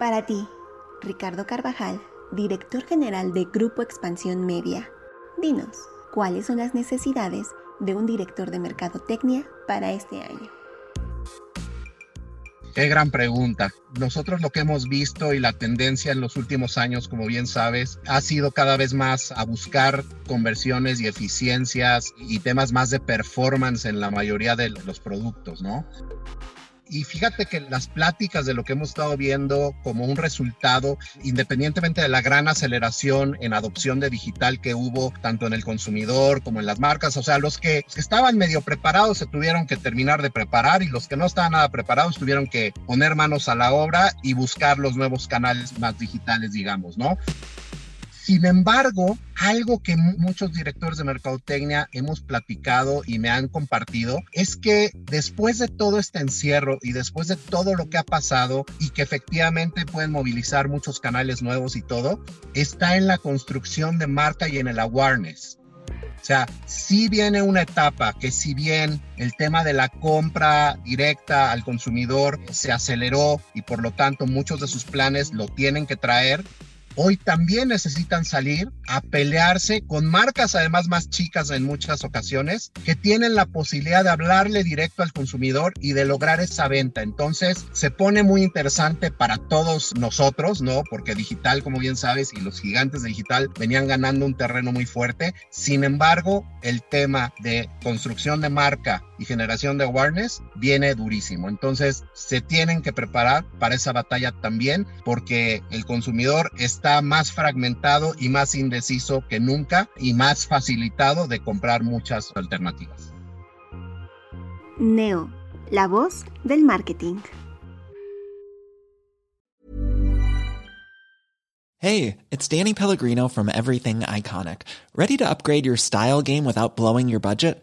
Para ti, Ricardo Carvajal, director general de Grupo Expansión Media. Dinos, ¿cuáles son las necesidades de un director de mercadotecnia para este año? Qué gran pregunta. Nosotros lo que hemos visto y la tendencia en los últimos años, como bien sabes, ha sido cada vez más a buscar conversiones y eficiencias y temas más de performance en la mayoría de los productos, ¿no? Y fíjate que las pláticas de lo que hemos estado viendo como un resultado, independientemente de la gran aceleración en adopción de digital que hubo tanto en el consumidor como en las marcas, o sea, los que estaban medio preparados se tuvieron que terminar de preparar y los que no estaban nada preparados tuvieron que poner manos a la obra y buscar los nuevos canales más digitales, digamos, ¿no? Sin embargo, algo que muchos directores de mercadotecnia hemos platicado y me han compartido es que después de todo este encierro y después de todo lo que ha pasado y que efectivamente pueden movilizar muchos canales nuevos y todo, está en la construcción de marca y en el awareness. O sea, sí viene una etapa que si bien el tema de la compra directa al consumidor se aceleró y por lo tanto muchos de sus planes lo tienen que traer, hoy también necesitan salir a pelearse con marcas además más chicas en muchas ocasiones que tienen la posibilidad de hablarle directo al consumidor y de lograr esa venta. Entonces se pone muy interesante para todos nosotros, ¿no? Porque digital, como bien sabes, y los gigantes de digital venían ganando un terreno muy fuerte. Sin embargo, el tema de construcción de marca y generación de awareness viene durísimo. Entonces se tienen que preparar para esa batalla también porque el consumidor está más fragmentado y más indeciso que nunca y más facilitado de comprar muchas alternativas. Neo, la voz del marketing. Hey, it's Danny Pellegrino from Everything Iconic. Ready to upgrade your style game without blowing your budget?